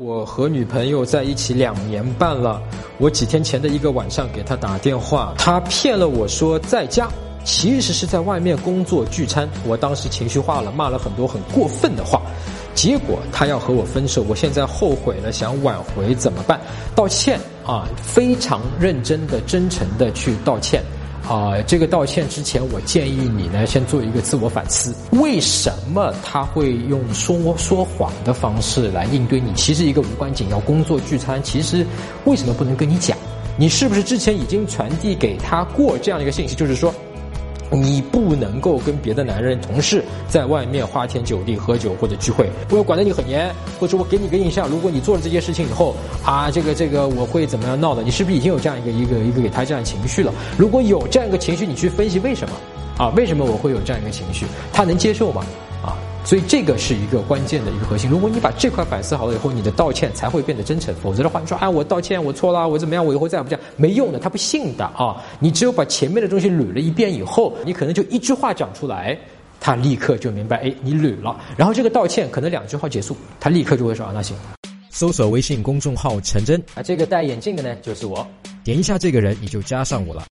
我和女朋友在一起两年半了，我几天前的一个晚上给她打电话，她骗了我说在家，其实是在外面工作聚餐。我当时情绪化了，骂了很多很过分的话，结果她要和我分手，我现在后悔了，想挽回怎么办？道歉啊，非常认真的、真诚的去道歉。啊，这个道歉之前，我建议你呢，先做一个自我反思。为什么他会用说说谎的方式来应对你？其实一个无关紧要工作聚餐，其实为什么不能跟你讲？你是不是之前已经传递给他过这样一个信息？就是说。你不能够跟别的男人同事在外面花天酒地喝酒或者聚会，我要管得你很严，或者我给你个印象，如果你做了这件事情以后啊，这个这个我会怎么样闹的？你是不是已经有这样一个一个一个给他这样情绪了？如果有这样一个情绪，你去分析为什么啊？为什么我会有这样一个情绪？他能接受吗？啊？所以这个是一个关键的一个核心。如果你把这块反思好了以后，你的道歉才会变得真诚。否则的话，你说啊，我道歉，我错了，我怎么样，我以后再也不这样，没用的，他不信的啊。你只有把前面的东西捋了一遍以后，你可能就一句话讲出来，他立刻就明白，哎，你捋了。然后这个道歉可能两句话结束，他立刻就会说啊，那行。搜索微信公众号陈真啊，这个戴眼镜的呢，就是我。点一下这个人，你就加上我了。